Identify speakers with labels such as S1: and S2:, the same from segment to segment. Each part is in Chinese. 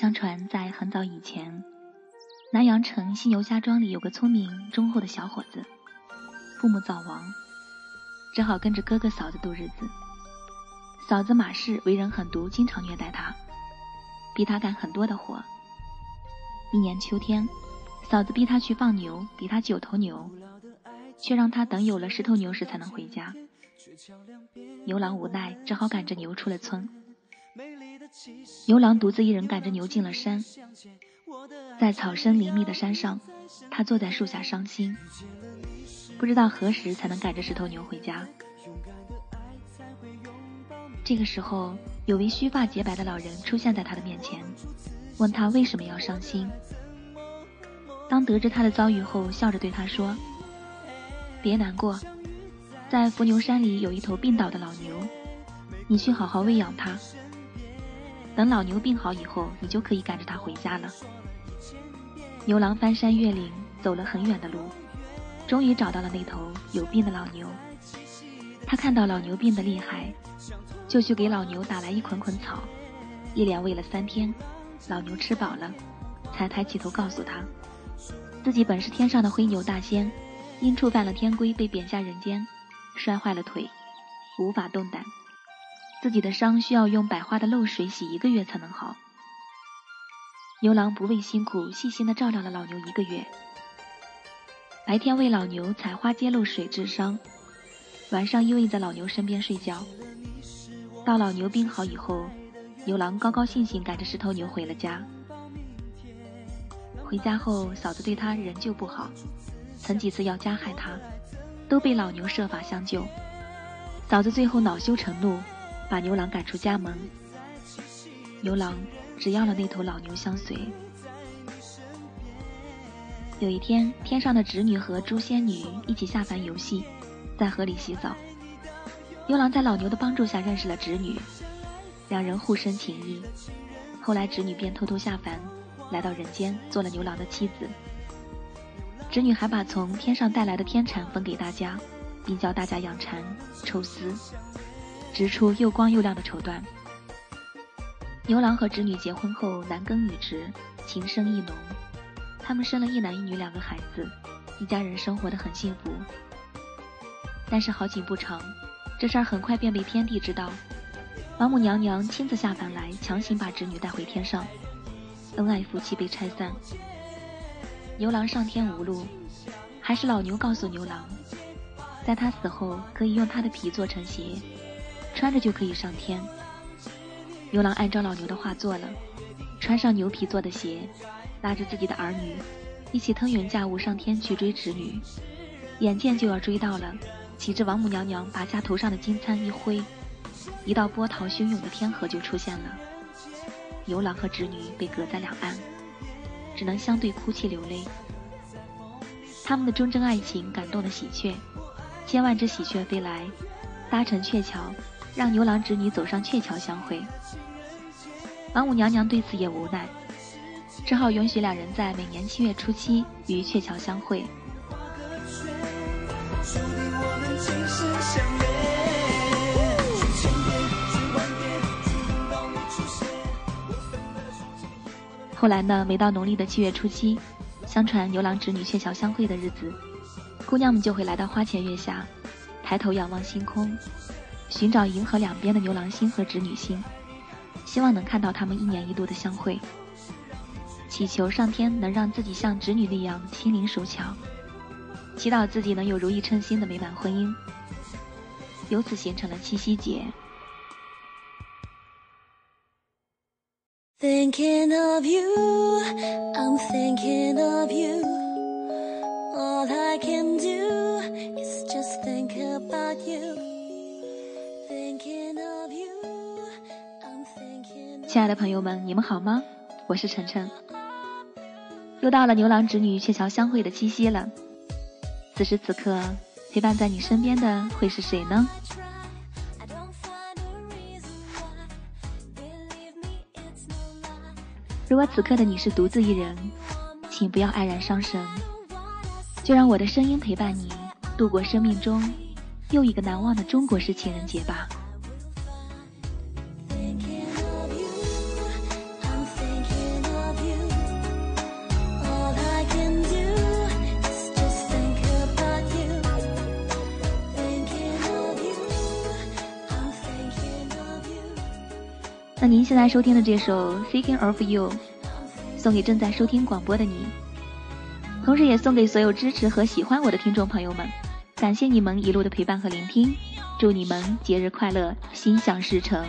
S1: 相传在很早以前，南阳城西牛家庄里有个聪明忠厚的小伙子，父母早亡，只好跟着哥哥嫂子度日子。嫂子马氏为人狠毒，经常虐待他，逼他干很多的活。一年秋天，嫂子逼他去放牛，比他九头牛，却让他等有了十头牛时才能回家。牛郎无奈，只好赶着牛出了村。牛郎独自一人赶着牛进了山，在草深林密的山上，他坐在树下伤心，不知道何时才能赶着十头牛回家。这个时候，有位须发洁白的老人出现在他的面前，问他为什么要伤心。当得知他的遭遇后，笑着对他说：“别难过，在伏牛山里有一头病倒的老牛，你去好好喂养它。”等老牛病好以后，你就可以赶着它回家了。牛郎翻山越岭，走了很远的路，终于找到了那头有病的老牛。他看到老牛病得厉害，就去给老牛打来一捆捆草，一连喂了三天。老牛吃饱了，才抬起头告诉他，自己本是天上的灰牛大仙，因触犯了天规，被贬下人间，摔坏了腿，无法动弹。自己的伤需要用百花的漏水洗一个月才能好。牛郎不畏辛苦，细心的照料了老牛一个月。白天为老牛采花接露水治伤，晚上依偎在老牛身边睡觉。到老牛病好以后，牛郎高高兴兴赶着十头牛回了家。回家后，嫂子对他仍旧不好，曾几次要加害他，都被老牛设法相救。嫂子最后恼羞成怒。把牛郎赶出家门，牛郎只要了那头老牛相随。有一天，天上的织女和诛仙女一起下凡游戏，在河里洗澡。牛郎在老牛的帮助下认识了织女，两人互生情谊。后来，织女便偷偷下凡，来到人间做了牛郎的妻子。织女还把从天上带来的天蚕分给大家，并教大家养蚕、抽丝。织出又光又亮的绸缎。牛郎和织女结婚后，男耕女织，情深意浓。他们生了一男一女两个孩子，一家人生活的很幸福。但是好景不长，这事儿很快便被天帝知道。王母娘娘亲自下凡来，强行把织女带回天上，恩爱夫妻被拆散。牛郎上天无路，还是老牛告诉牛郎，在他死后可以用他的皮做成鞋。穿着就可以上天。牛郎按照老牛的话做了，穿上牛皮做的鞋，拉着自己的儿女，一起腾云驾雾上天去追织女。眼见就要追到了，岂知王母娘娘拔下头上的金簪一挥，一道波涛汹涌的天河就出现了。牛郎和织女被隔在两岸，只能相对哭泣流泪。他们的忠贞爱情感动了喜鹊，千万只喜鹊飞来，搭成鹊桥。让牛郎织女走上鹊桥相会，王母娘娘对此也无奈，只好允许两人在每年七月初七于鹊桥相会。后来呢，每到农历的七月初七，相传牛郎织女鹊桥相会的日子，姑娘们就会来到花前月下，抬头仰望星空。寻找银河两边的牛郎星和织女星，希望能看到他们一年一度的相会，祈求上天能让自己像织女那样心灵手巧，祈祷自己能有如意称心的美满婚姻，由此形成了七夕节。Thinking of you, I'm thinking of you. All I can do is just think about you. 亲爱的朋友们，你们好吗？我是晨晨。又到了牛郎织女鹊桥相会的七夕了。此时此刻，陪伴在你身边的会是谁呢？如果此刻的你是独自一人，请不要黯然伤神，就让我的声音陪伴你度过生命中又一个难忘的中国式情人节吧。那您现在收听的这首《Thinking of You》，送给正在收听广播的你，同时也送给所有支持和喜欢我的听众朋友们。感谢你们一路的陪伴和聆听，祝你们节日快乐，心想事成。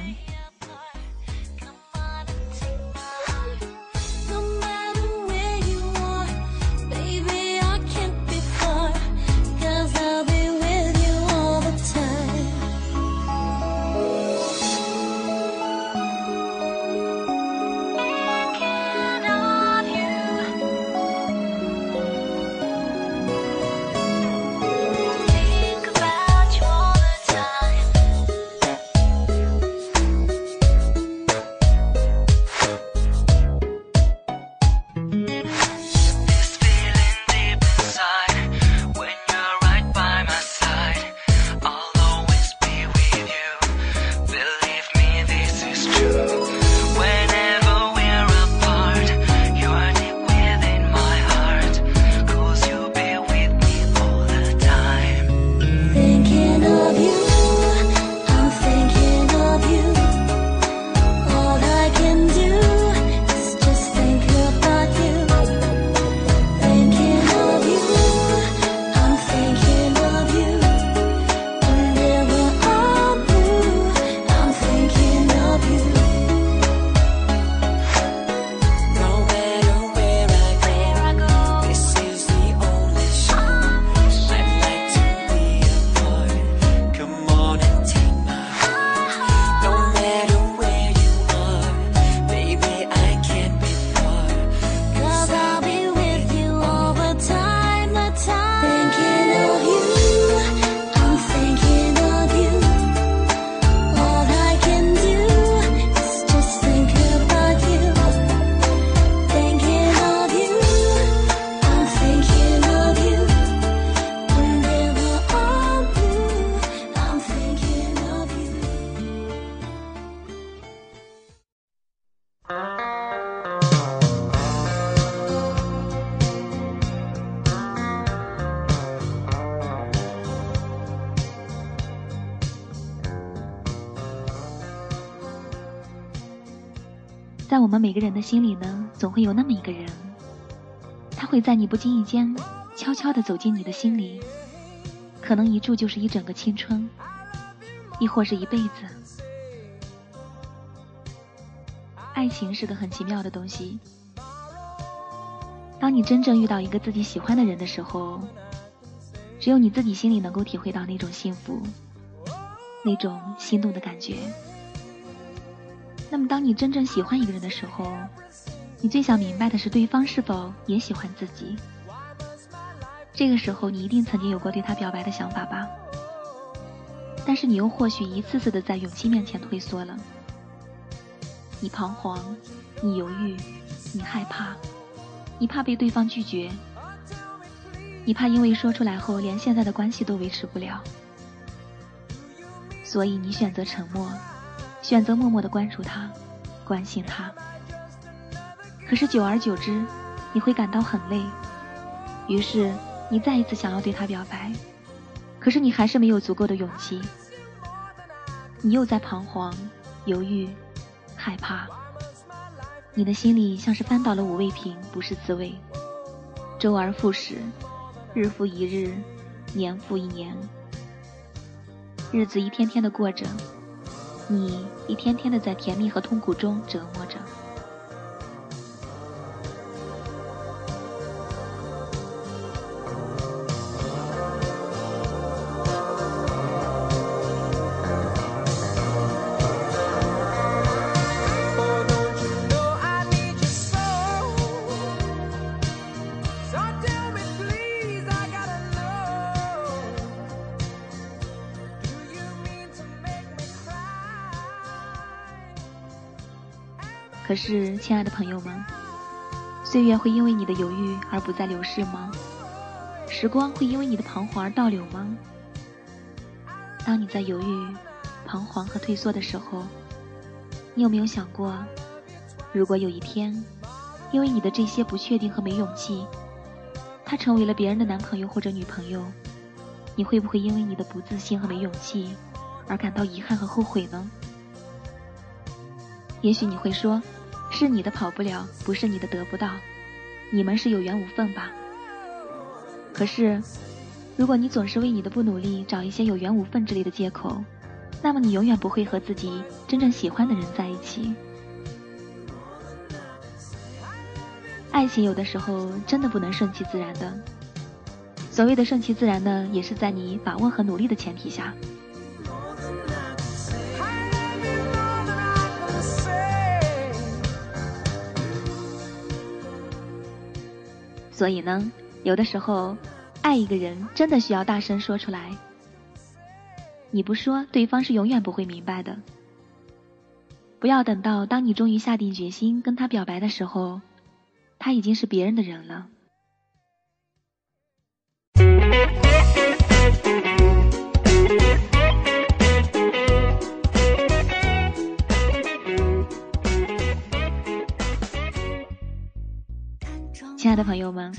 S1: 人的心里呢，总会有那么一个人，他会在你不经意间悄悄地走进你的心里，可能一住就是一整个青春，亦或是一辈子。爱情是个很奇妙的东西，当你真正遇到一个自己喜欢的人的时候，只有你自己心里能够体会到那种幸福，那种心动的感觉。那么，当你真正喜欢一个人的时候，你最想明白的是对方是否也喜欢自己。这个时候，你一定曾经有过对他表白的想法吧？但是你又或许一次次的在勇气面前退缩了。你彷徨，你犹豫，你害怕，你怕被对方拒绝，你怕因为说出来后连现在的关系都维持不了，所以你选择沉默。选择默默的关注他，关心他。可是久而久之，你会感到很累。于是你再一次想要对他表白，可是你还是没有足够的勇气。你又在彷徨、犹豫、害怕。你的心里像是翻倒了五味瓶，不是滋味。周而复始，日复一日，年复一年，日子一天天的过着。你一天天的在甜蜜和痛苦中折磨着。是，亲爱的朋友们，岁月会因为你的犹豫而不再流逝吗？时光会因为你的彷徨而倒流吗？当你在犹豫、彷徨和退缩的时候，你有没有想过，如果有一天，因为你的这些不确定和没勇气，他成为了别人的男朋友或者女朋友，你会不会因为你的不自信和没勇气而感到遗憾和后悔呢？也许你会说，是你的跑不了，不是你的得不到，你们是有缘无分吧？可是，如果你总是为你的不努力找一些有缘无分之类的借口，那么你永远不会和自己真正喜欢的人在一起。爱情有的时候真的不能顺其自然的。所谓的顺其自然呢，也是在你把握和努力的前提下。所以呢，有的时候，爱一个人真的需要大声说出来。你不说，对方是永远不会明白的。不要等到当你终于下定决心跟他表白的时候，他已经是别人的人了。亲爱的朋友们，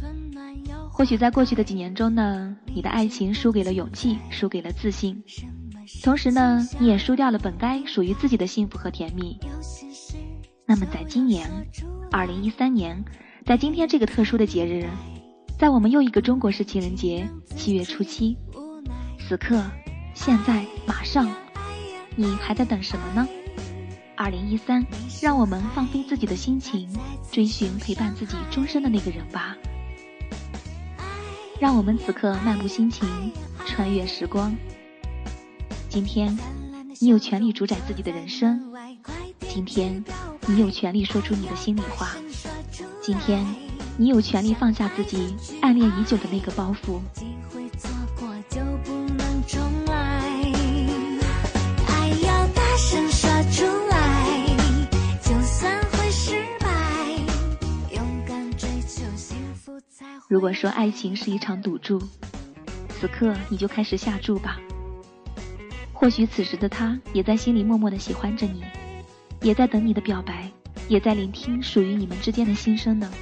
S1: 或许在过去的几年中呢，你的爱情输给了勇气，输给了自信，同时呢，你也输掉了本该属于自己的幸福和甜蜜。那么，在今年，二零一三年，在今天这个特殊的节日，在我们又一个中国式情人节七月初七，此刻，现在，马上，你还在等什么呢？二零一三，让我们放飞自己的心情，追寻陪伴自己终身的那个人吧。让我们此刻漫步心情，穿越时光。今天，你有权利主宰自己的人生。今天，你有权利说出你的心里话。今天，你有权利放下自己暗恋已久的那个包袱。如果说爱情是一场赌注，此刻你就开始下注吧。或许此时的他也在心里默默的喜欢着你，也在等你的表白，也在聆听属于你们之间的心声呢。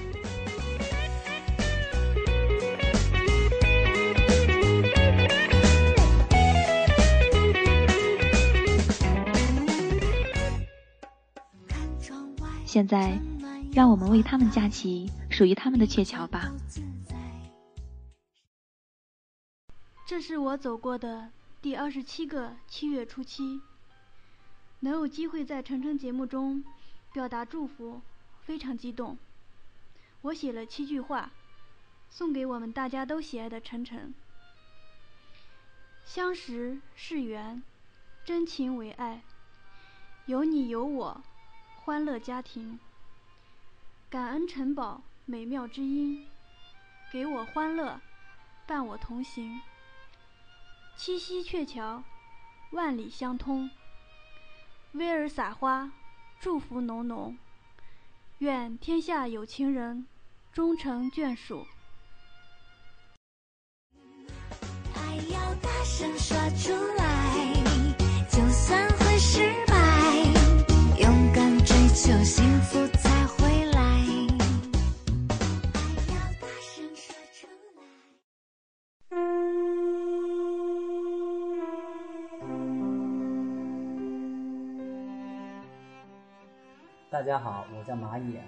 S1: 现在，让我们为他们架起属于他们的鹊桥吧。
S2: 这是我走过的第二十七个七月初七，能有机会在晨晨节目中表达祝福，非常激动。我写了七句话，送给我们大家都喜爱的晨晨。相识是缘，真情为爱，有你有我，欢乐家庭。感恩城堡美妙之音，给我欢乐，伴我同行。七夕鹊桥，万里相通。薇儿撒花，祝福浓浓。愿天下有情人终成眷属。爱要大声说出来，就算会失败，勇敢追求幸福。
S3: 大家好，我叫马野，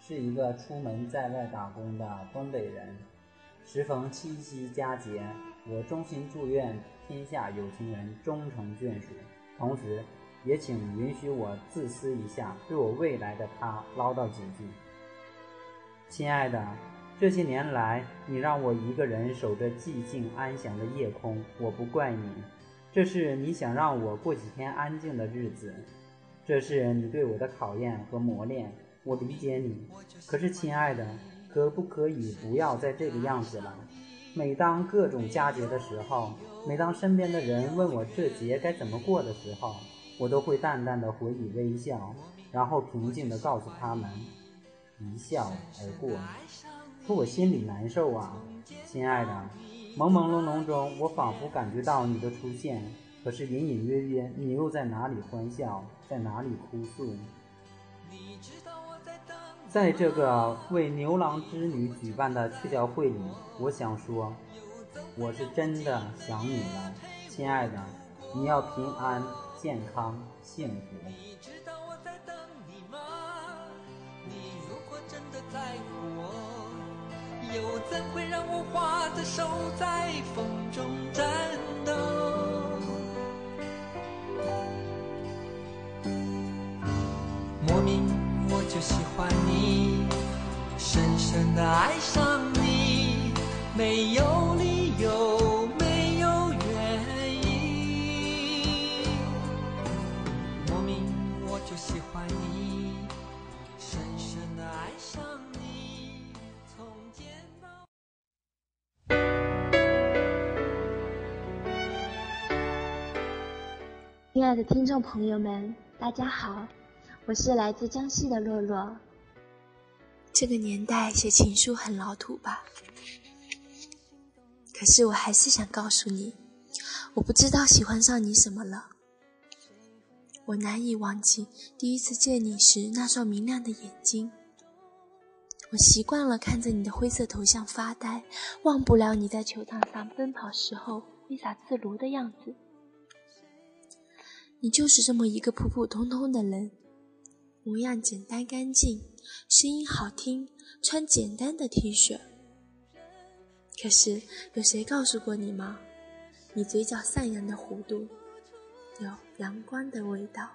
S3: 是一个出门在外打工的东北人。时逢七夕佳节，我衷心祝愿天下有情人终成眷属。同时，也请允许我自私一下，对我未来的他唠叨几句。亲爱的，这些年来，你让我一个人守着寂静安详的夜空，我不怪你，这是你想让我过几天安静的日子。这是你对我的考验和磨练，我理解你。可是，亲爱的，可不可以不要再这个样子了？每当各种佳节的时候，每当身边的人问我这节该怎么过的时候，我都会淡淡的回以微笑，然后平静的告诉他们，一笑而过。可我心里难受啊，亲爱的。朦朦胧胧中，我仿佛感觉到你的出现。可是隐隐约约，你又在哪里欢笑，在哪里哭诉？在这个为牛郎织女举办的鹊桥会里，我想说，我是真的想你了，亲爱的，你要平安、健康、幸福。
S4: 又怎会让我花着手在风中颤抖？莫名我就喜欢你，深深的爱上你，没有理
S5: 亲爱的听众朋友们，大家好，我是来自江西的洛洛。这个年代写情书很老土吧？可是我还是想告诉你，我不知道喜欢上你什么了。我难以忘记第一次见你时那双明亮的眼睛。我习惯了看着你的灰色头像发呆，忘不了你在球场上奔跑时候挥洒自如的样子。你就是这么一个普普通通的人，模样简单干净，声音好听，穿简单的 T 恤。可是有谁告诉过你吗？你嘴角上扬的弧度，有阳光的味道。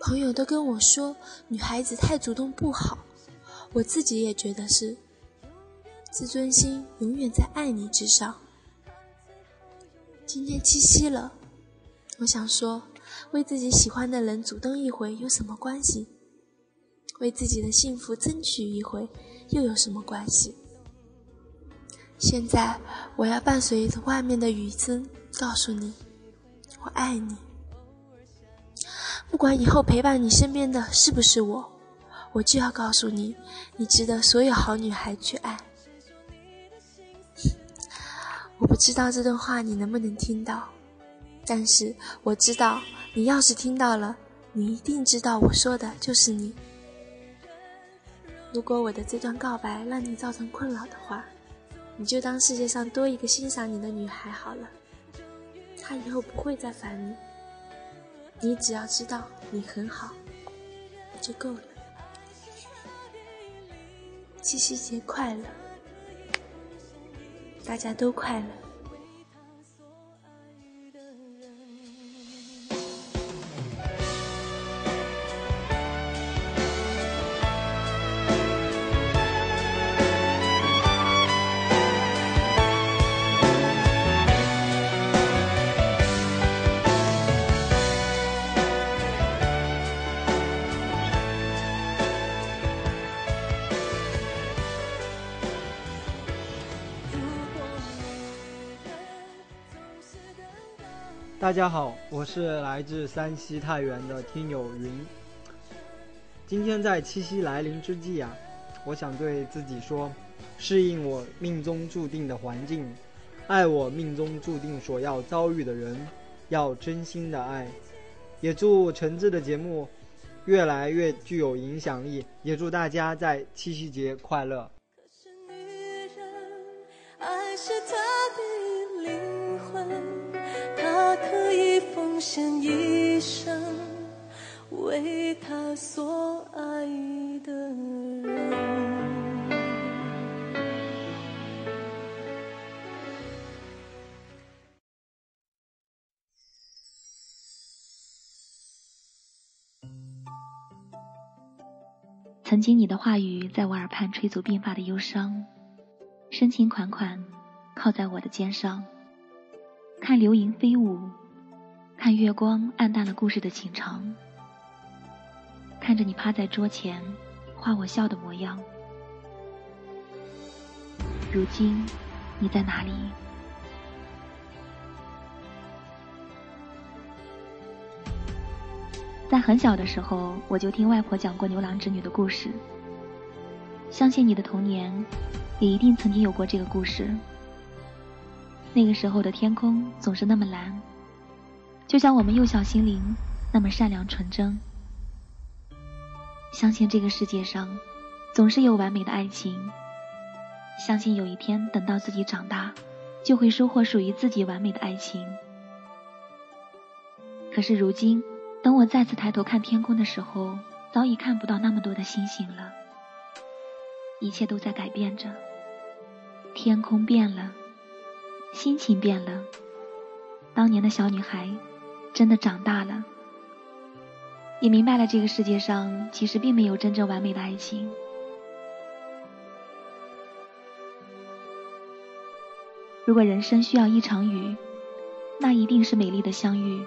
S5: 朋友都跟我说，女孩子太主动不好，我自己也觉得是。自尊心永远在爱你之上。今天七夕了。我想说，为自己喜欢的人主动一回有什么关系？为自己的幸福争取一回又有什么关系？现在我要伴随着外面的雨声告诉你，我爱你。不管以后陪伴你身边的是不是我，我就要告诉你，你值得所有好女孩去爱。我不知道这段话你能不能听到。但是我知道，你要是听到了，你一定知道我说的就是你。如果我的这段告白让你造成困扰的话，你就当世界上多一个欣赏你的女孩好了，她以后不会再烦你。你只要知道你很好，就够了。七夕节快乐，大家都快乐。
S6: 大家好，我是来自山西太原的听友云。今天在七夕来临之际啊，我想对自己说：适应我命中注定的环境，爱我命中注定所要遭遇的人，要真心的爱。也祝陈志的节目越来越具有影响力，也祝大家在七夕节快乐。
S7: 是女人，爱是她的灵，他可以奉献一生，为他所爱的人。
S1: 曾经你的话语在我耳畔吹走鬓发的忧伤，深情款款靠在我的肩上，看流萤飞舞，看月光暗淡了故事的情长，看着你趴在桌前画我笑的模样。如今你在哪里？在很小的时候，我就听外婆讲过牛郎织女的故事。相信你的童年，也一定曾经有过这个故事。那个时候的天空总是那么蓝，就像我们幼小心灵那么善良纯真。相信这个世界上，总是有完美的爱情。相信有一天等到自己长大，就会收获属于自己完美的爱情。可是如今。等我再次抬头看天空的时候，早已看不到那么多的星星了。一切都在改变着。天空变了，心情变了。当年的小女孩，真的长大了，也明白了这个世界上其实并没有真正完美的爱情。如果人生需要一场雨，那一定是美丽的相遇；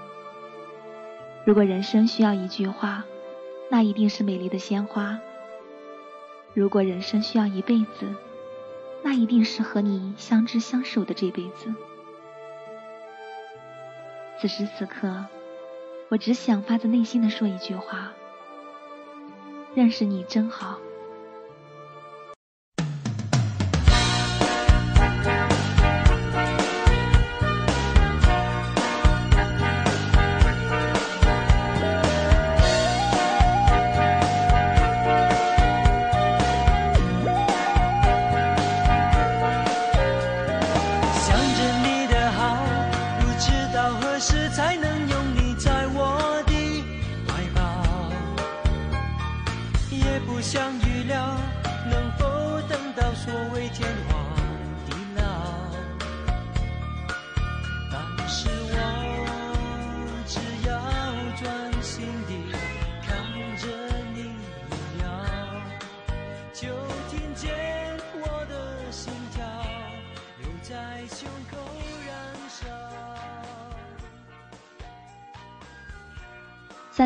S1: 如果人生需要一句话，那一定是美丽的鲜花；如果人生需要一辈子，那一定是和你相知相守的这辈子。此时此刻，我只想发自内心的说一句话：认识你真好。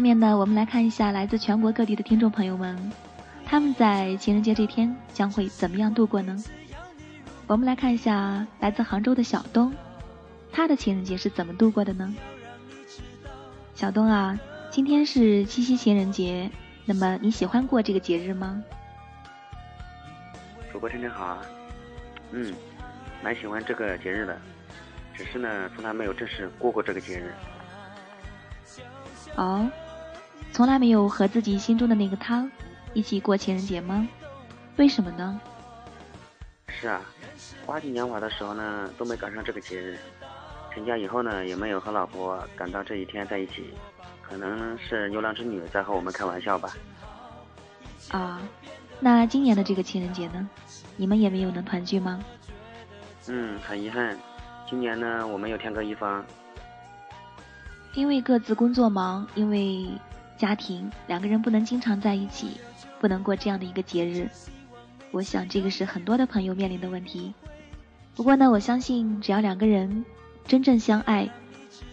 S1: 面呢，我们来看一下来自全国各地的听众朋友们，他们在情人节这天将会怎么样度过呢？我们来看一下来自杭州的小东，他的情人节是怎么度过的呢？小东啊，今天是七夕情人节，那么你喜欢过这个节日吗？
S8: 主播晨晨好啊，嗯，蛮喜欢这个节日的，只是呢，从来没有正式过过这个节日。
S1: 哦。从来没有和自己心中的那个他一起过情人节吗？为什么呢？
S8: 是啊，花季年华的时候呢，都没赶上这个节日；成家以后呢，也没有和老婆赶到这一天在一起。可能是牛郎织女在和我们开玩笑吧。
S1: 啊，那今年的这个情人节呢，你们也没有能团聚吗？
S8: 嗯，很遗憾，今年呢，我们又天各一方。
S1: 因为各自工作忙，因为。家庭两个人不能经常在一起，不能过这样的一个节日，我想这个是很多的朋友面临的问题。不过呢，我相信只要两个人真正相爱，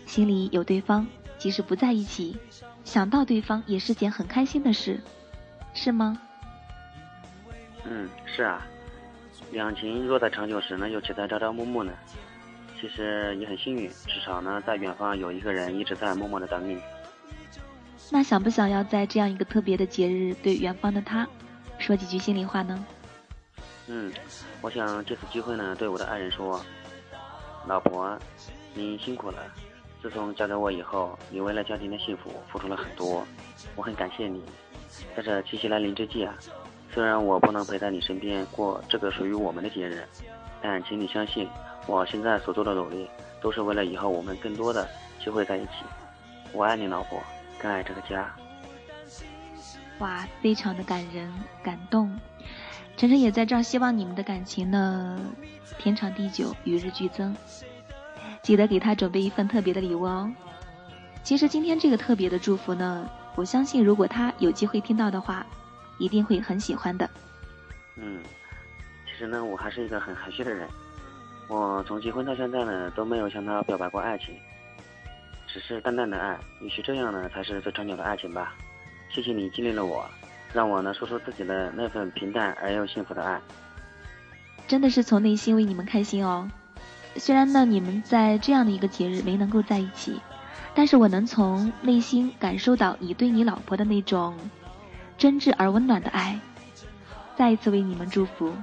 S1: 心里有对方，即使不在一起，想到对方也是件很开心的事，是吗？
S8: 嗯，是啊。两情若在长久时呢，又岂在朝朝暮暮呢？其实也很幸运，至少呢，在远方有一个人一直在默默的等你。
S1: 那想不想要在这样一个特别的节日，对远方的他说几句心里话呢？
S8: 嗯，我想这次机会呢，对我的爱人说：“老婆，你辛苦了。自从嫁给我以后，你为了家庭的幸福付出了很多，我很感谢你。在这七夕来临之际啊，虽然我不能陪在你身边过这个属于我们的节日，但请你相信，我现在所做的努力，都是为了以后我们更多的机会在一起。我爱你，老婆。”更爱这个家，
S1: 哇，非常的感人感动。晨晨也在这儿，希望你们的感情呢，天长地久，与日俱增。记得给他准备一份特别的礼物哦。其实今天这个特别的祝福呢，我相信如果他有机会听到的话，一定会很喜欢的。
S8: 嗯，其实呢，我还是一个很含蓄的人，我从结婚到现在呢，都没有向他表白过爱情。只是淡淡的爱，也许这样呢才是最长久的爱情吧。谢谢你激励了我，让我呢说出自己的那份平淡而又幸福的爱。
S1: 真的是从内心为你们开心哦。虽然呢你们在这样的一个节日没能够在一起，但是我能从内心感受到你对你老婆的那种真挚而温暖的爱。再一次为你们祝福。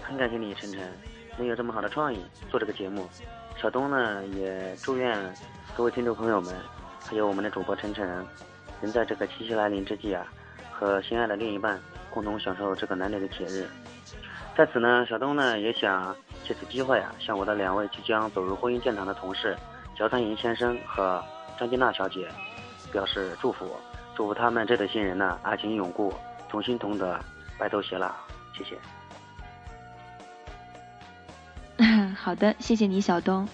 S8: 很感谢你，晨晨，能有这么好的创意做这个节目。小东呢，也祝愿各位听众朋友们，还有我们的主播晨晨，能在这个七夕来临之际啊，和心爱的另一半共同享受这个难得的节日。在此呢，小东呢也想借此机会啊，向我的两位即将走入婚姻殿堂的同事乔三银先生和张金娜小姐表示祝福，祝福他们这对新人呢爱情永固，同心同德，白头偕老，谢谢。
S1: 好的，谢谢你，小东。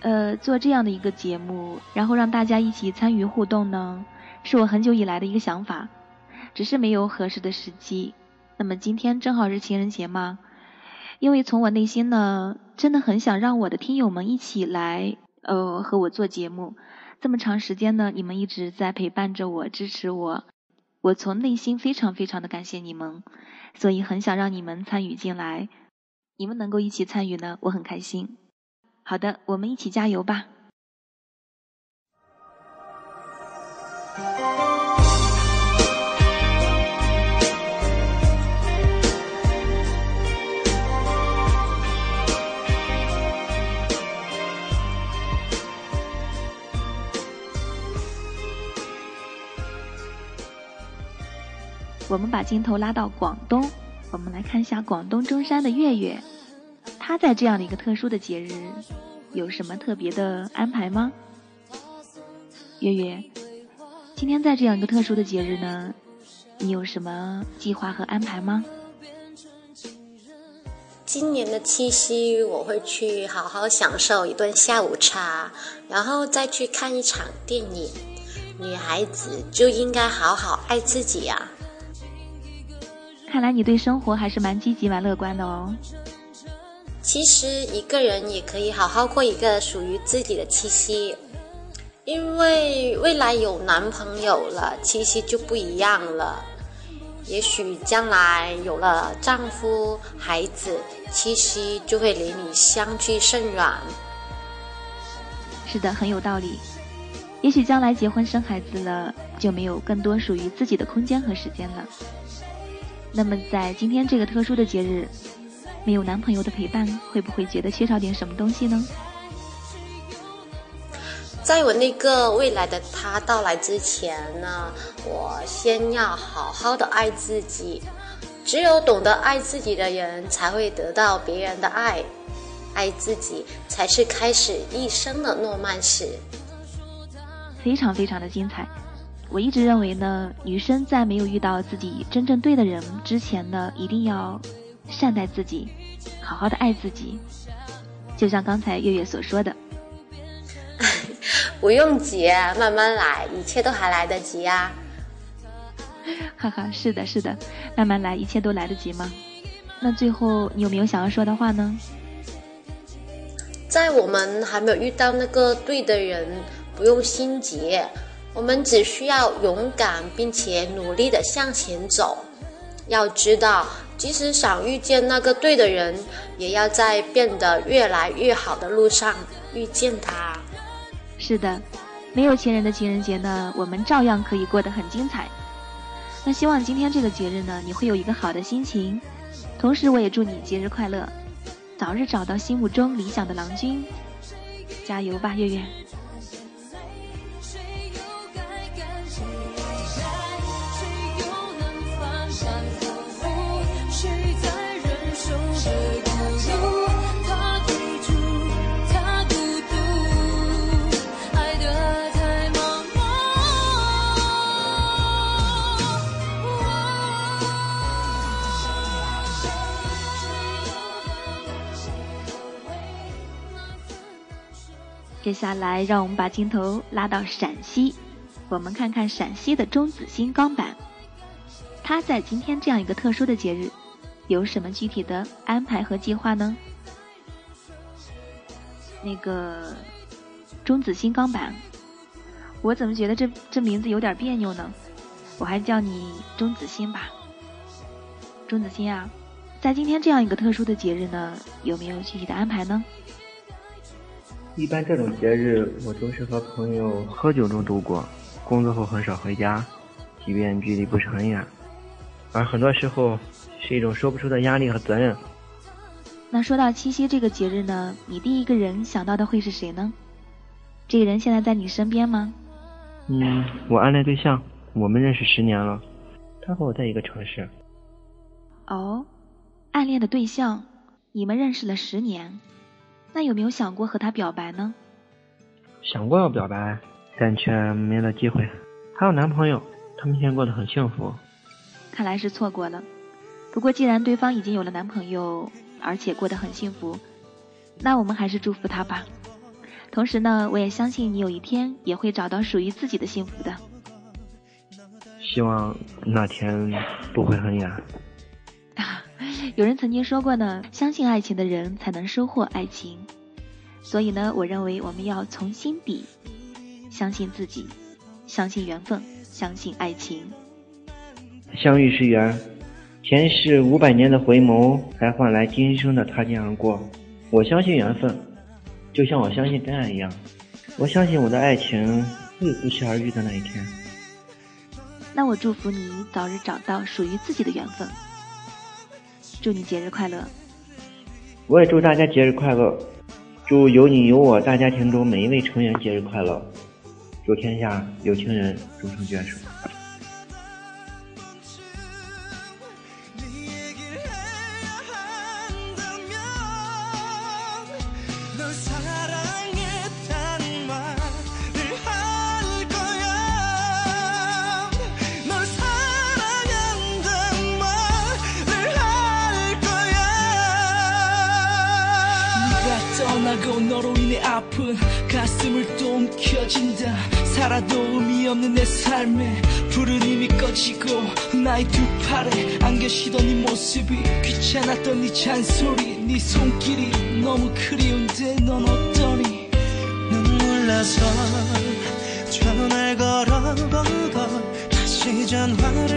S1: 呃，做这样的一个节目，然后让大家一起参与互动呢，是我很久以来的一个想法，只是没有合适的时机。那么今天正好是情人节嘛，因为从我内心呢，真的很想让我的听友们一起来，呃，和我做节目。这么长时间呢，你们一直在陪伴着我，支持我，我从内心非常非常的感谢你们，所以很想让你们参与进来。你们能够一起参与呢，我很开心。好的，我们一起加油吧。我们把镜头拉到广东。我们来看一下广东中山的月月，他在这样的一个特殊的节日，有什么特别的安排吗？月月，今天在这样一个特殊的节日呢，你有什么计划和安排吗？
S9: 今年的七夕，我会去好好享受一顿下午茶，然后再去看一场电影。女孩子就应该好好爱自己呀。
S1: 看来你对生活还是蛮积极、蛮乐观的哦。
S9: 其实一个人也可以好好过一个属于自己的七夕，因为未来有男朋友了，七夕就不一样了。也许将来有了丈夫、孩子，七夕就会离你相距甚远。
S1: 是的，很有道理。也许将来结婚生孩子了，就没有更多属于自己的空间和时间了。那么，在今天这个特殊的节日，没有男朋友的陪伴，会不会觉得缺少点什么东西呢？
S9: 在我那个未来的他到来之前呢，我先要好好的爱自己。只有懂得爱自己的人，才会得到别人的爱。爱自己，才是开始一生的诺曼史。
S1: 非常非常的精彩。我一直认为呢，女生在没有遇到自己真正对的人之前呢，一定要善待自己，好好的爱自己。就像刚才月月所说的，
S9: 不用急，慢慢来，一切都还来得及啊！
S1: 哈哈，是的，是的，慢慢来，一切都来得及吗？那最后你有没有想要说的话呢？
S9: 在我们还没有遇到那个对的人，不用心急。我们只需要勇敢，并且努力的向前走。要知道，即使想遇见那个对的人，也要在变得越来越好的路上遇见他。
S1: 是的，没有情人的情人节呢，我们照样可以过得很精彩。那希望今天这个节日呢，你会有一个好的心情。同时，我也祝你节日快乐，早日找到心目中理想的郎君。加油吧，月月！接下来，让我们把镜头拉到陕西，我们看看陕西的钟子星钢板，他在今天这样一个特殊的节日，有什么具体的安排和计划呢？那个钟子星钢板，我怎么觉得这这名字有点别扭呢？我还叫你钟子星吧。钟子星啊，在今天这样一个特殊的节日呢，有没有具体的安排呢？
S10: 一般这种节日，我都是和朋友喝酒中度过，工作后很少回家，即便距离不是很远，而很多时候是一种说不出的压力和责任。
S1: 那说到七夕这个节日呢，你第一个人想到的会是谁呢？这个人现在在你身边吗？
S10: 嗯，我暗恋对象，我们认识十年了，他和我在一个城市。
S1: 哦，暗恋的对象，你们认识了十年。那有没有想过和他表白呢？
S10: 想过要表白，但却没了机会。她有男朋友，他们现在过得很幸福。
S1: 看来是错过了。不过既然对方已经有了男朋友，而且过得很幸福，那我们还是祝福他吧。同时呢，我也相信你有一天也会找到属于自己的幸福的。
S10: 希望那天不会很远。
S1: 啊，有人曾经说过呢，相信爱情的人才能收获爱情。所以呢，我认为我们要从心底相信自己，相信缘分，相信爱情。
S10: 相遇是缘，前世五百年的回眸，才换来今生的擦肩而过。我相信缘分，就像我相信真爱一样。我相信我的爱情会有不期而遇的那一天。
S1: 那我祝福你早日找到属于自己的缘分。祝你节日快乐！
S10: 我也祝大家节日快乐，祝有你有我大家庭中每一位成员节日快乐，祝天下有情人终成眷属。
S4: 고 너로 인해 아픈 가슴을 또 움켜쥔다. 살아도 의미 없는 내 삶에 불은 이미 꺼지고 나의 두 팔에 안겨 쉬던 네 모습이 귀찮았던 네 잔소리 네 손길이 너무 그리운데 넌 어떠니?
S11: 눈물 나서 전화를 걸어보고 다시 전화를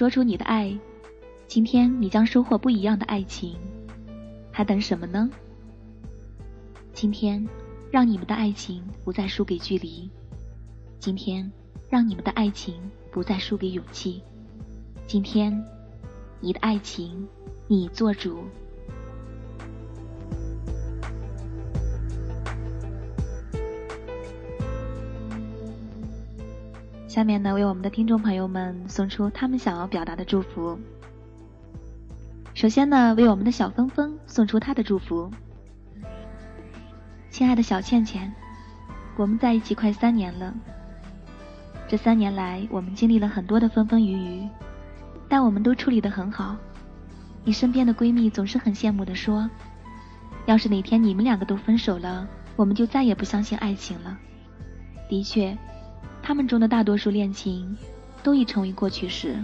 S1: 说出你的爱，今天你将收获不一样的爱情，还等什么呢？今天，让你们的爱情不再输给距离；今天，让你们的爱情不再输给勇气；今天，你的爱情，你做主。下面呢，为我们的听众朋友们送出他们想要表达的祝福。首先呢，为我们的小峰峰送出他的祝福。亲爱的小倩倩，我们在一起快三年了。这三年来，我们经历了很多的风风雨雨，但我们都处理得很好。你身边的闺蜜总是很羡慕的说：“要是哪天你们两个都分手了，我们就再也不相信爱情了。”的确。他们中的大多数恋情，都已成为过去式，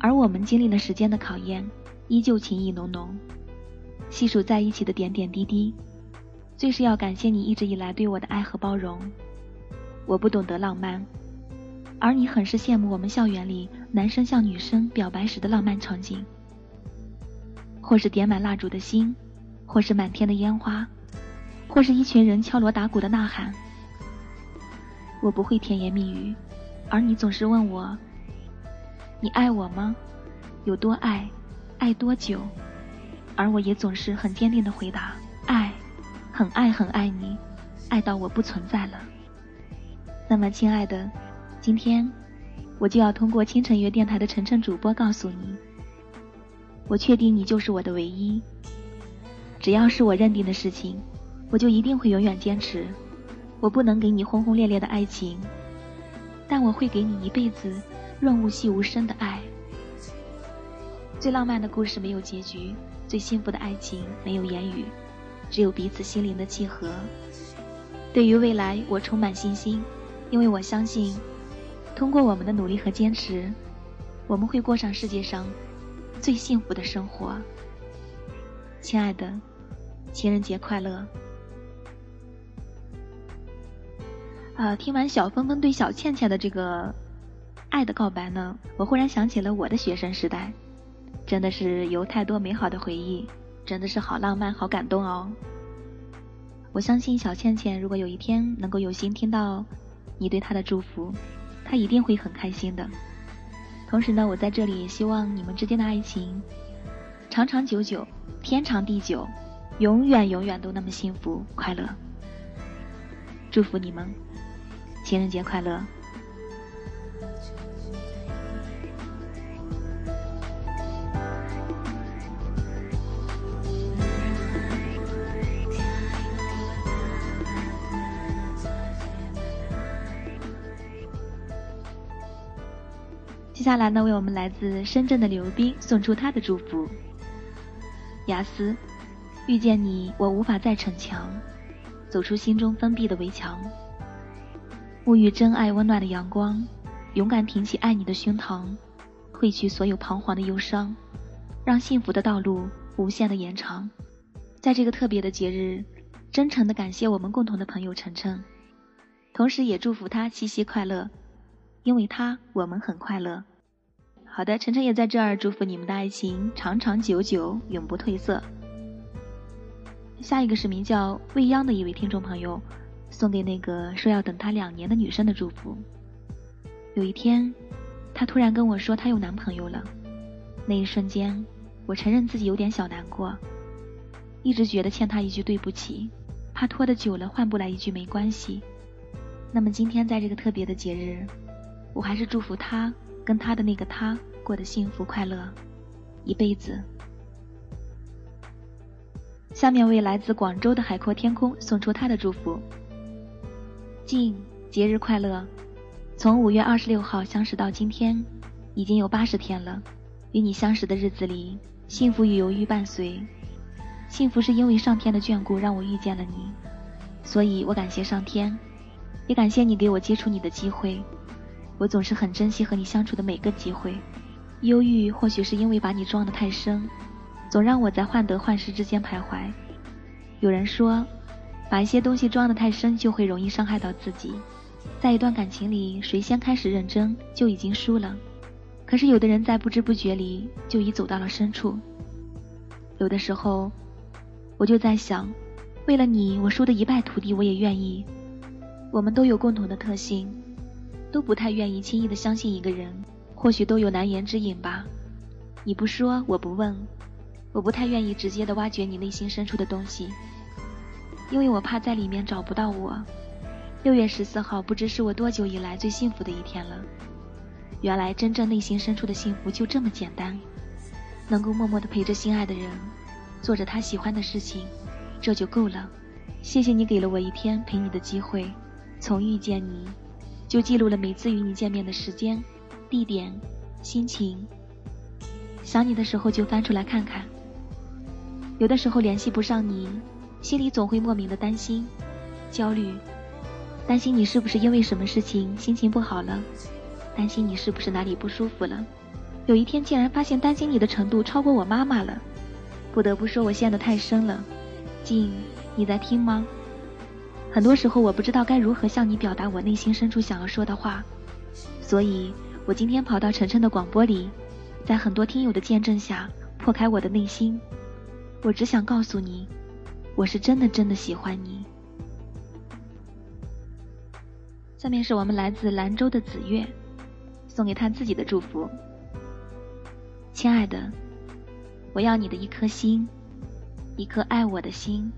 S1: 而我们经历了时间的考验，依旧情意浓浓。细数在一起的点点滴滴，最是要感谢你一直以来对我的爱和包容。我不懂得浪漫，而你很是羡慕我们校园里男生向女生表白时的浪漫场景，或是点满蜡烛的心，或是满天的烟花，或是一群人敲锣打鼓的呐喊。我不会甜言蜜语，而你总是问我：“你爱我吗？有多爱？爱多久？”而我也总是很坚定的回答：“爱，很爱很爱你，爱到我不存在了。”那么，亲爱的，今天我就要通过清晨约电台的晨晨主播告诉你：我确定你就是我的唯一。只要是我认定的事情，我就一定会永远坚持。我不能给你轰轰烈烈的爱情，但我会给你一辈子润物细无声的爱。最浪漫的故事没有结局，最幸福的爱情没有言语，只有彼此心灵的契合。对于未来，我充满信心，因为我相信，通过我们的努力和坚持，我们会过上世界上最幸福的生活。亲爱的，情人节快乐！呃，听完小峰峰对小倩倩的这个爱的告白呢，我忽然想起了我的学生时代，真的是有太多美好的回忆，真的是好浪漫、好感动哦。我相信小倩倩如果有一天能够有幸听到你对她的祝福，她一定会很开心的。同时呢，我在这里也希望你们之间的爱情长长久久，天长地久，永远永远都那么幸福快乐。祝福你们，情人节快乐！接下来呢，为我们来自深圳的刘斌送出他的祝福。雅思，遇见你，我无法再逞强，走出心中封闭的围墙，沐浴真爱温暖的阳光，勇敢挺起爱你的胸膛，褪去所有彷徨的忧伤，让幸福的道路无限的延长。在这个特别的节日，真诚的感谢我们共同的朋友晨晨，同时也祝福他七夕快乐，因为他我们很快乐。好的，晨晨也在这儿祝福你们的爱情长长久久，永不褪色。下一个是名叫未央的一位听众朋友，送给那个说要等他两年的女生的祝福。有一天，她突然跟我说她有男朋友了，那一瞬间，我承认自己有点小难过，一直觉得欠他一句对不起，怕拖得久了换不来一句没关系。那么今天在这个特别的节日，我还是祝福他。跟他的那个他过得幸福快乐，一辈子。下面为来自广州的海阔天空送出他的祝福。静，节日快乐！从五月二十六号相识到今天，已经有八十天了。与你相识的日子里，幸福与犹豫伴随。幸福是因为上天的眷顾让我遇见了你，所以我感谢上天，也感谢你给我接触你的机会。我总是很珍惜和你相处的每个机会，忧郁或许是因为把你装得太深，总让我在患得患失之间徘徊。有人说，把一些东西装得太深就会容易伤害到自己。在一段感情里，谁先开始认真就已经输了。可是有的人在不知不觉里就已走到了深处。有的时候，我就在想，为了你，我输得一败涂地，我也愿意。我们都有共同的特性。都不太愿意轻易的相信一个人，或许都有难言之隐吧。你不说，我不问，我不太愿意直接的挖掘你内心深处的东西，因为我怕在里面找不到我。六月十四号，不知是我多久以来最幸福的一天了。原来真正内心深处的幸福就这么简单，能够默默的陪着心爱的人，做着他喜欢的事情，这就够了。谢谢你给了我一天陪你的机会，从遇见你。就记录了每次与你见面的时间、地点、心情。想你的时候就翻出来看看。有的时候联系不上你，心里总会莫名的担心、焦虑，担心你是不是因为什么事情心情不好了，担心你是不是哪里不舒服了。有一天竟然发现担心你的程度超过我妈妈了，不得不说我陷得太深了。静，你在听吗？很多时候，我不知道该如何向你表达我内心深处想要说的话，所以我今天跑到晨晨的广播里，在很多听友的见证下，破开我的内心。我只想告诉你，我是真的真的喜欢你。下面是我们来自兰州的子月，送给他自己的祝福。亲爱的，我要你的一颗心，一颗爱我的心。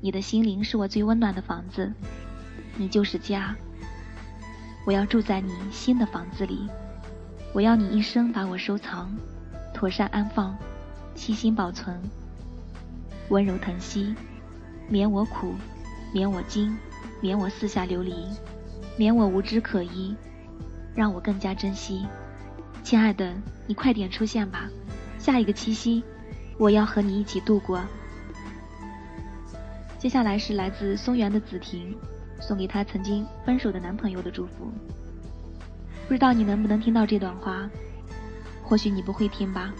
S1: 你的心灵是我最温暖的房子，你就是家。我要住在你新的房子里，我要你一生把我收藏，妥善安放，细心保存，温柔疼惜，免我苦，免我惊，免我四下流离，免我无枝可依，让我更加珍惜。亲爱的，你快点出现吧，下一个七夕，我要和你一起度过。接下来是来自松原的子婷，送给她曾经分手的男朋友的祝福。不知道你能不能听到这段话？或许你不会听吧，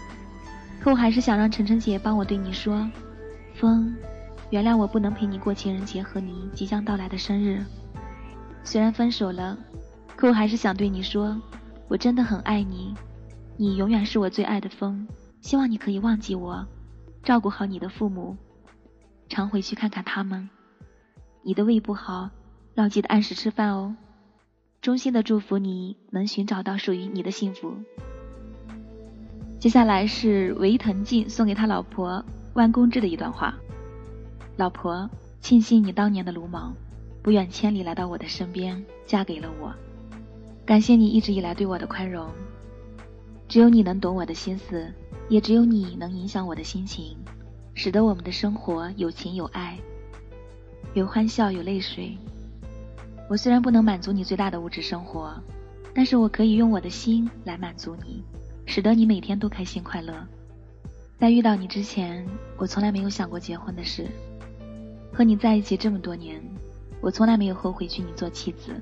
S1: 可我还是想让晨晨姐帮我对你说：风，原谅我不能陪你过情人节和你即将到来的生日。虽然分手了，可我还是想对你说，我真的很爱你，你永远是我最爱的风。希望你可以忘记我，照顾好你的父母。常回去看看他们，你的胃不好，要记得按时吃饭哦。衷心的祝福你能寻找到属于你的幸福。接下来是维腾进送给他老婆万公之的一段话：老婆，庆幸你当年的鲁莽，不远千里来到我的身边，嫁给了我。感谢你一直以来对我的宽容。只有你能懂我的心思，也只有你能影响我的心情，使得我们的生活有情有爱，有欢笑有泪水。我虽然不能满足你最大的物质生活，但是我可以用我的心来满足你，使得你每天都开心快乐。在遇到你之前，我从来没有想过结婚的事。和你在一起这么多年，我从来没有后悔娶你做妻子。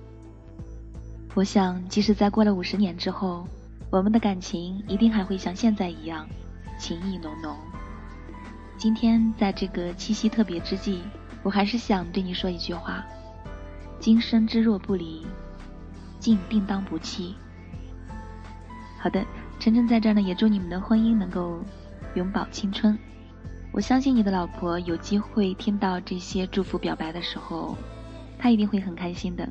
S1: 我想，即使在过了五十年之后，我们的感情一定还会像现在一样，情意浓浓。今天在这个七夕特别之际，我还是想对你说一句话：今生之若不离，竟定当不弃。好的，晨晨在这儿呢，也祝你们的婚姻能够永葆青春。我相信你的老婆有机会听到这些祝福表白的时候，她一定会很开心的。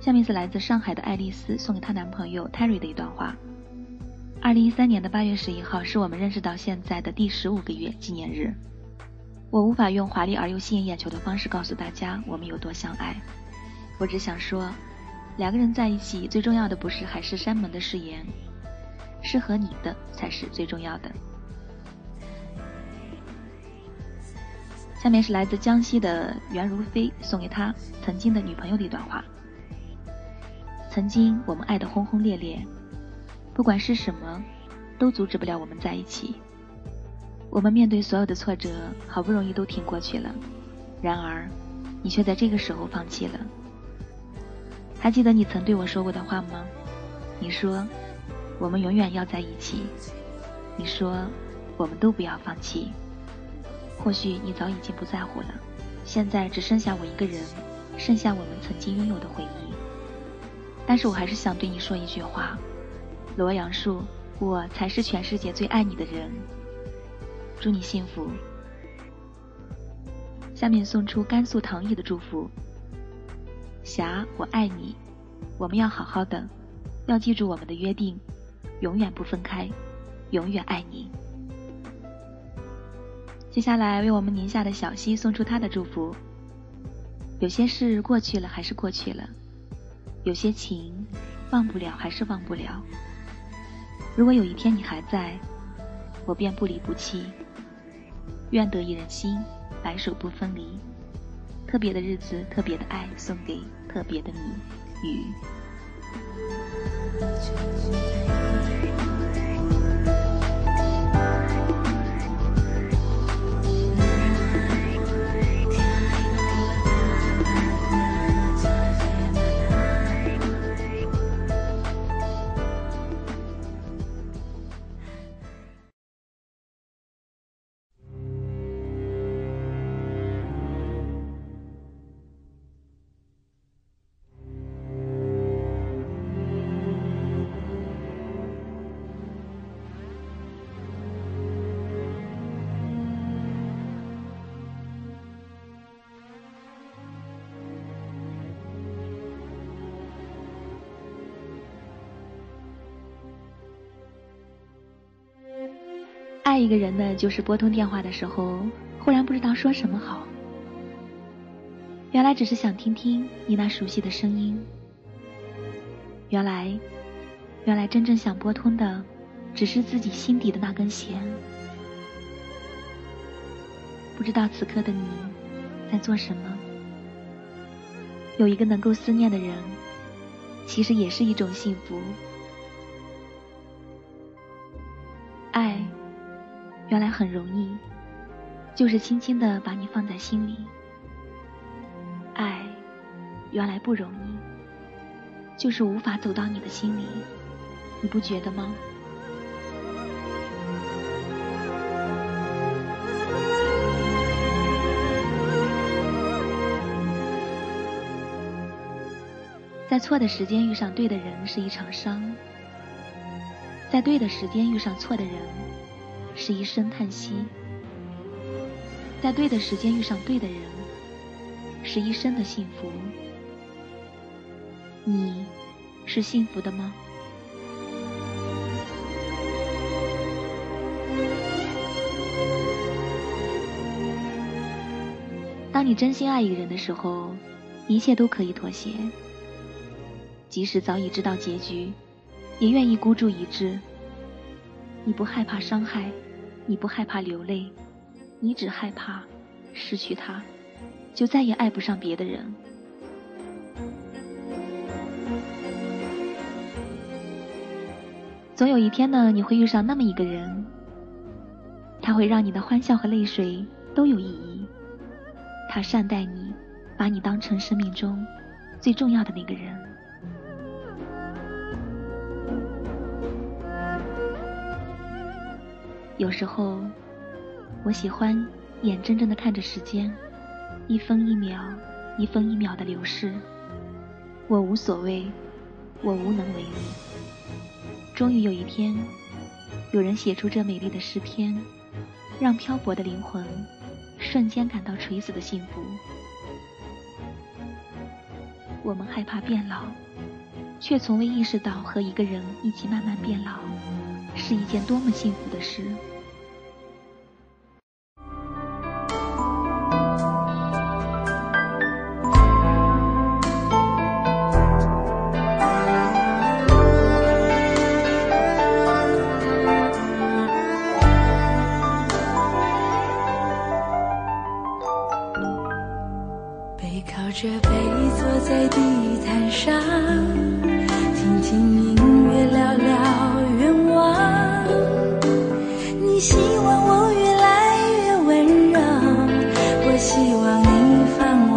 S1: 下面是来自上海的爱丽丝送给她男朋友 Terry 的一段话：二零一三年的八月十一号是我们认识到现在的第十五个月纪念日。我无法用华丽而又吸引眼球的方式告诉大家我们有多相爱，我只想说，两个人在一起最重要的不是海誓山盟的誓言，适合你的才是最重要的。下面是来自江西的袁如飞送给他曾经的女朋友的一段话。曾经我们爱得轰轰烈烈，不管是什么，都阻止不了我们在一起。我们面对所有的挫折，好不容易都挺过去了，然而，你却在这个时候放弃了。还记得你曾对我说过的话吗？你说，我们永远要在一起。你说，我们都不要放弃。或许你早已经不在乎了，现在只剩下我一个人，剩下我们曾经拥有的回忆。但是我还是想对你说一句话，罗阳树，我才是全世界最爱你的人。祝你幸福。下面送出甘肃唐毅的祝福。霞，我爱你，我们要好好的，要记住我们的约定，永远不分开，永远爱你。接下来为我们宁夏的小溪送出他的祝福。有些事过去了，还是过去了。有些情，忘不了还是忘不了。如果有一天你还在，我便不离不弃。愿得一人心，白首不分离。特别的日子，特别的爱，送给特别的你，雨。爱一个人呢，就是拨通电话的时候，忽然不知道说什么好。原来只是想听听你那熟悉的声音。原来，原来真正想拨通的，只是自己心底的那根弦。不知道此刻的你在做什么？有一个能够思念的人，其实也是一种幸福。原来很容易，就是轻轻的把你放在心里。爱，原来不容易，就是无法走到你的心里，你不觉得吗？在错的时间遇上对的人是一场伤，在对的时间遇上错的人，是一声叹息；在对的时间遇上对的人，是一生的幸福。你是幸福的吗？当你真心爱一个人的时候，一切都可以妥协。即使早已知道结局，也愿意孤注一掷。你不害怕伤害，你不害怕流泪，你只害怕失去他，就再也爱不上别的人。总有一天呢，你会遇上那么一个人，他会让你的欢笑和泪水都有意义。他善待你，把你当成生命中最重要的那个人。有时候，我喜欢眼睁睁的看着时间一分一秒、一分一秒的流逝。我无所谓，我无能为力。终于有一天，有人写出这美丽的诗篇，让漂泊的灵魂瞬间感到垂死的幸福。我们害怕变老，却从未意识到和一个人一起慢慢变老。是一件多么幸福的事！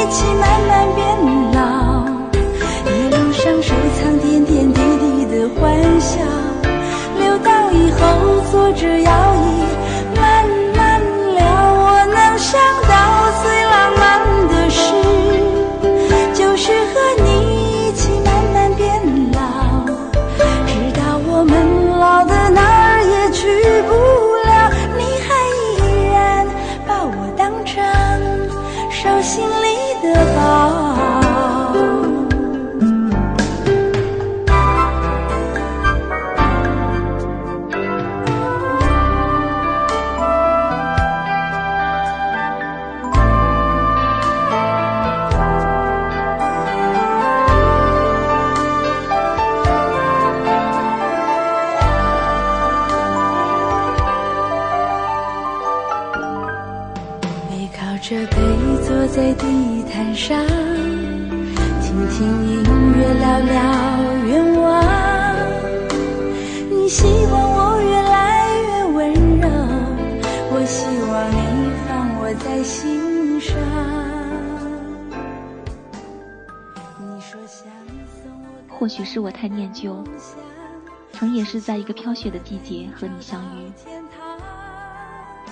S7: 一起慢慢变老。一路上收藏点点滴滴的欢笑，留到以后坐着摇希望你放我在心上。你说想送我
S1: 或许是我太念旧，曾也是在一个飘雪的季节和你相遇。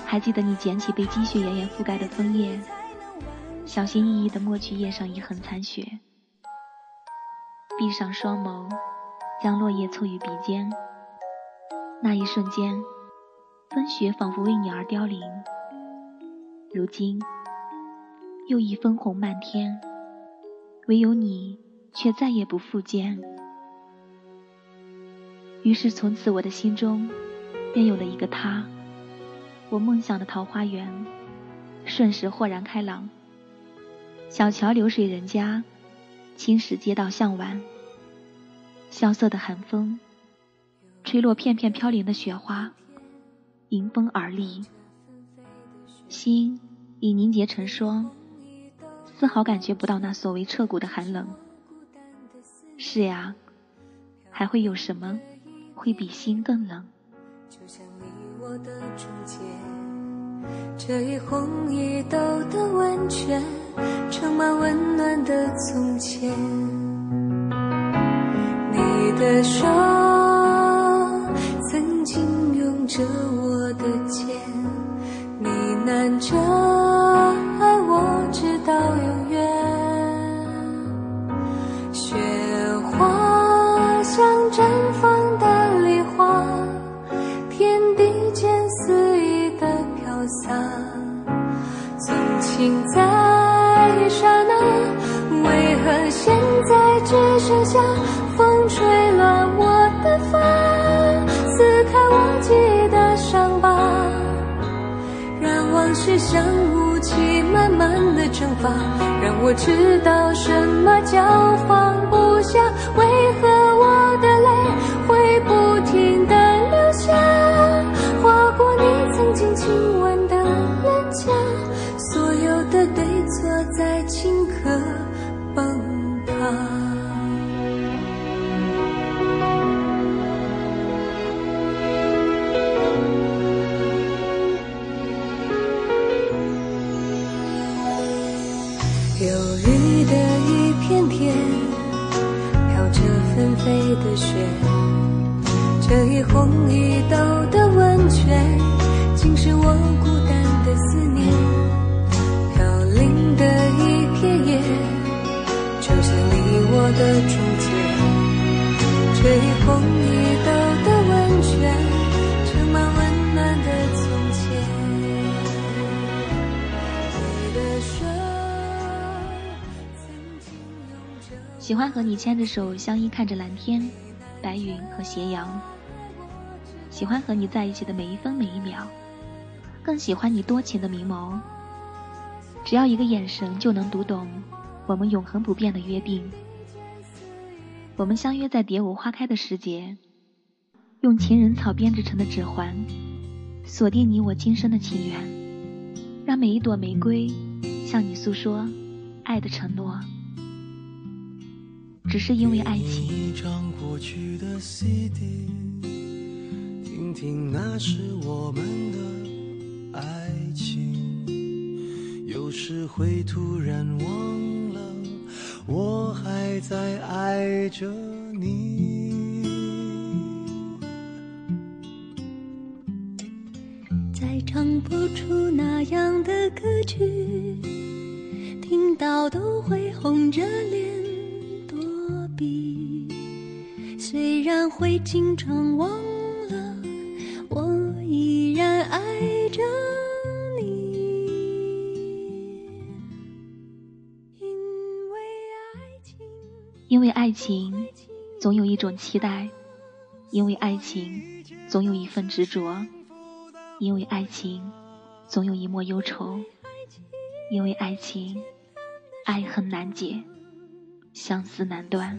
S1: 还记得你捡起被积雪严严覆盖的枫叶，小心翼翼地抹去叶上一痕残雪，闭上双眸，将落叶凑于鼻尖。那一瞬间，风雪仿佛为你而凋零。如今，又一分红漫天，唯有你却再也不复见。于是从此，我的心中便有了一个他。我梦想的桃花源，瞬时豁然开朗。小桥流水人家，青石街道巷晚。萧瑟的寒风，吹落片片飘零的雪花，迎风而立。心已凝结成霜，丝毫感觉不到那所谓彻骨的寒冷。是呀，还会有什么会比心更冷。
S7: 就像你我的中间，这一红一豆的温泉，盛满温暖的从前。你的手曾经拥着我的肩，呢喃着爱我直到永远。雪花像绽放的梨花，天地间肆意的飘洒。纵情在刹那，为何现在只剩下风吹乱我的发，往事像雾气慢慢的蒸发，让我知道什么叫放不下。为
S1: 喜欢和你牵着手，相依看着蓝天、白云和斜阳。喜欢和你在一起的每一分每一秒，更喜欢你多情的明眸。只要一个眼神就能读懂我们永恒不变的约定。我们相约在蝶舞花开的时节，用情人草编织成的指环，锁定你我今生的情缘，让每一朵玫瑰向你诉说爱的承诺。只是因为爱情。
S11: 一张过去的 CD，听听那是我们的爱情。有时会突然忘了，我还在爱着你。
S7: 再唱不出那样的歌曲，听到都会红着脸然会经常忘了，我依然爱着你。因为爱情，
S1: 因为爱情，总有一种期待；因为爱情，总有一份执着；因为爱情，总有一抹忧愁；因为爱情，爱恨难解，相思难断。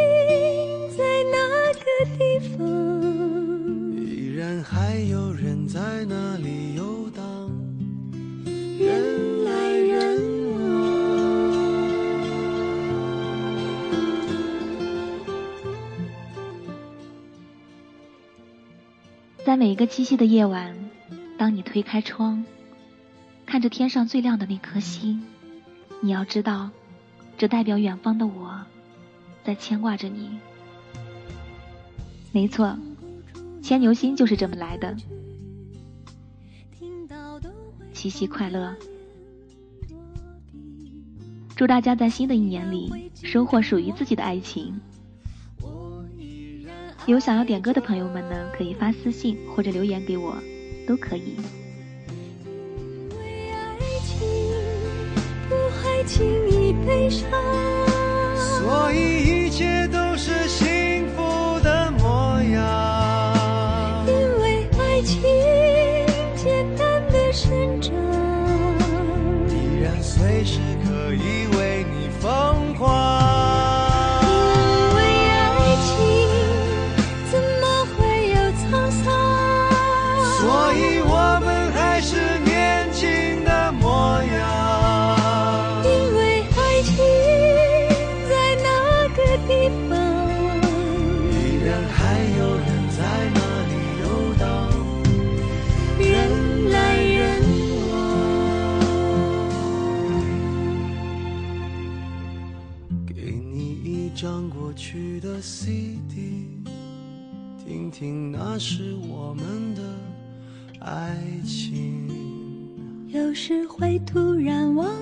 S7: 在
S1: 每一个七夕的夜晚，当你推开窗，看着天上最亮的那颗星，你要知道，这代表远方的我，在牵挂着你。没错，牵牛星就是这么来的。七夕快乐！祝大家在新的一年里收获属于自己的爱情。有想要点歌的朋友们呢，可以发私信或者留言给我，都可以。
S7: 不会轻易悲伤，
S11: 所以一切都是幸福的模样。CD，听听那时我们的爱情。
S7: 有时会突然忘